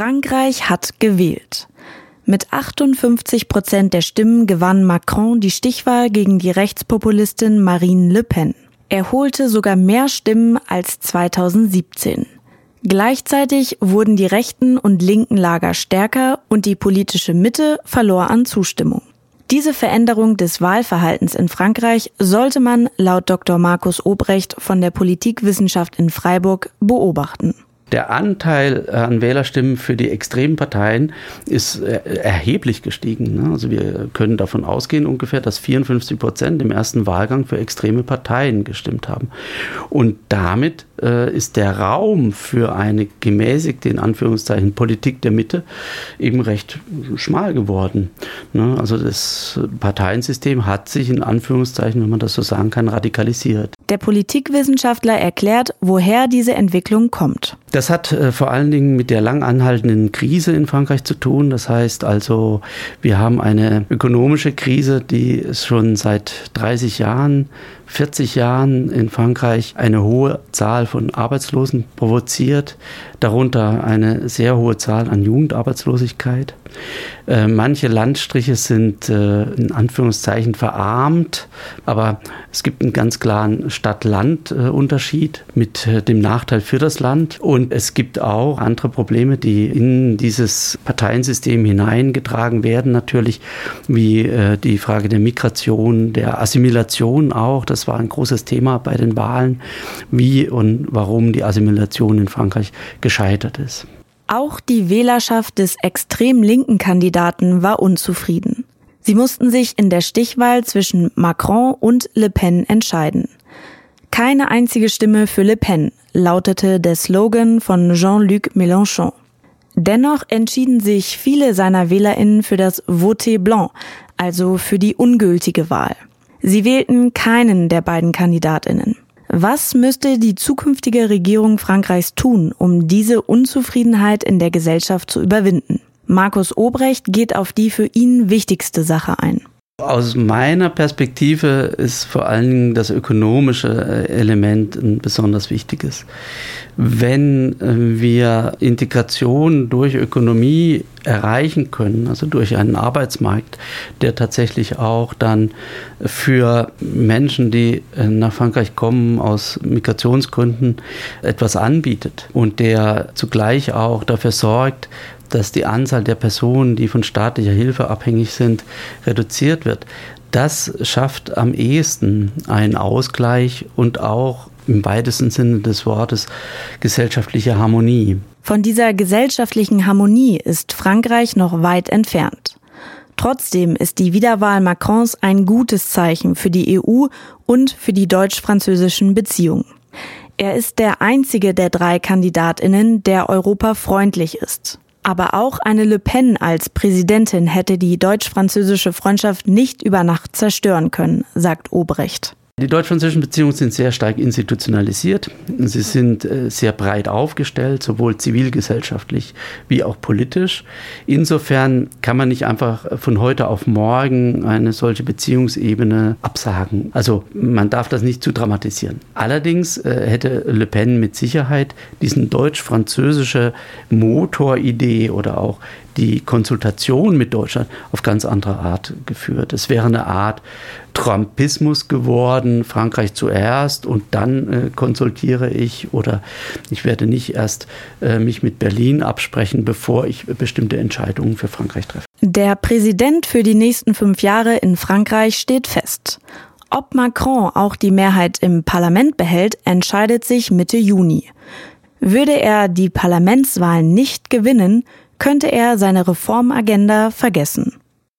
Frankreich hat gewählt. Mit 58 Prozent der Stimmen gewann Macron die Stichwahl gegen die Rechtspopulistin Marine Le Pen. Er holte sogar mehr Stimmen als 2017. Gleichzeitig wurden die rechten und linken Lager stärker und die politische Mitte verlor an Zustimmung. Diese Veränderung des Wahlverhaltens in Frankreich sollte man laut Dr. Markus Obrecht von der Politikwissenschaft in Freiburg beobachten der Anteil an Wählerstimmen für die extremen Parteien ist äh, erheblich gestiegen. Ne? Also wir können davon ausgehen ungefähr, dass 54 Prozent im ersten Wahlgang für extreme Parteien gestimmt haben. Und damit äh, ist der Raum für eine gemäßigte, in Anführungszeichen, Politik der Mitte eben recht schmal geworden. Ne? Also das Parteiensystem hat sich in Anführungszeichen, wenn man das so sagen kann, radikalisiert. Der Politikwissenschaftler erklärt, woher diese Entwicklung kommt. Das hat äh, vor allen Dingen mit der lang anhaltenden Krise in Frankreich zu tun. Das heißt also, wir haben eine ökonomische Krise, die schon seit 30 Jahren 40 Jahren in Frankreich eine hohe Zahl von Arbeitslosen provoziert, darunter eine sehr hohe Zahl an Jugendarbeitslosigkeit. Äh, manche Landstriche sind äh, in Anführungszeichen verarmt, aber es gibt einen ganz klaren Stadt-Land-Unterschied mit äh, dem Nachteil für das Land. Und es gibt auch andere Probleme, die in dieses Parteiensystem hineingetragen werden, natürlich wie die Frage der Migration, der Assimilation auch. Das war ein großes Thema bei den Wahlen, wie und warum die Assimilation in Frankreich gescheitert ist. Auch die Wählerschaft des extrem linken Kandidaten war unzufrieden. Sie mussten sich in der Stichwahl zwischen Macron und Le Pen entscheiden. Keine einzige Stimme für Le Pen lautete der Slogan von Jean-Luc Mélenchon. Dennoch entschieden sich viele seiner Wählerinnen für das Voté Blanc, also für die ungültige Wahl. Sie wählten keinen der beiden Kandidatinnen. Was müsste die zukünftige Regierung Frankreichs tun, um diese Unzufriedenheit in der Gesellschaft zu überwinden? Markus Obrecht geht auf die für ihn wichtigste Sache ein. Aus meiner Perspektive ist vor allen Dingen das ökonomische äh, Element ein besonders wichtiges. Wenn äh, wir Integration durch Ökonomie erreichen können, also durch einen Arbeitsmarkt, der tatsächlich auch dann für Menschen, die äh, nach Frankreich kommen aus Migrationsgründen, etwas anbietet und der zugleich auch dafür sorgt, dass die Anzahl der Personen, die von staatlicher Hilfe abhängig sind, reduziert wird. Das schafft am ehesten einen Ausgleich und auch im weitesten Sinne des Wortes gesellschaftliche Harmonie. Von dieser gesellschaftlichen Harmonie ist Frankreich noch weit entfernt. Trotzdem ist die Wiederwahl Macrons ein gutes Zeichen für die EU und für die deutsch-französischen Beziehungen. Er ist der einzige der drei Kandidatinnen, der europafreundlich ist. Aber auch eine Le Pen als Präsidentin hätte die deutsch-französische Freundschaft nicht über Nacht zerstören können, sagt Obrecht. Die deutsch-französischen Beziehungen sind sehr stark institutionalisiert. Sie sind äh, sehr breit aufgestellt, sowohl zivilgesellschaftlich wie auch politisch. Insofern kann man nicht einfach von heute auf morgen eine solche Beziehungsebene absagen. Also man darf das nicht zu dramatisieren. Allerdings äh, hätte Le Pen mit Sicherheit diesen deutsch-französische Motoridee oder auch die Konsultation mit Deutschland auf ganz andere Art geführt. Es wäre eine Art Trumpismus geworden, Frankreich zuerst und dann äh, konsultiere ich oder ich werde nicht erst äh, mich mit Berlin absprechen, bevor ich bestimmte Entscheidungen für Frankreich treffe. Der Präsident für die nächsten fünf Jahre in Frankreich steht fest. Ob Macron auch die Mehrheit im Parlament behält, entscheidet sich Mitte Juni. Würde er die Parlamentswahlen nicht gewinnen, könnte er seine Reformagenda vergessen.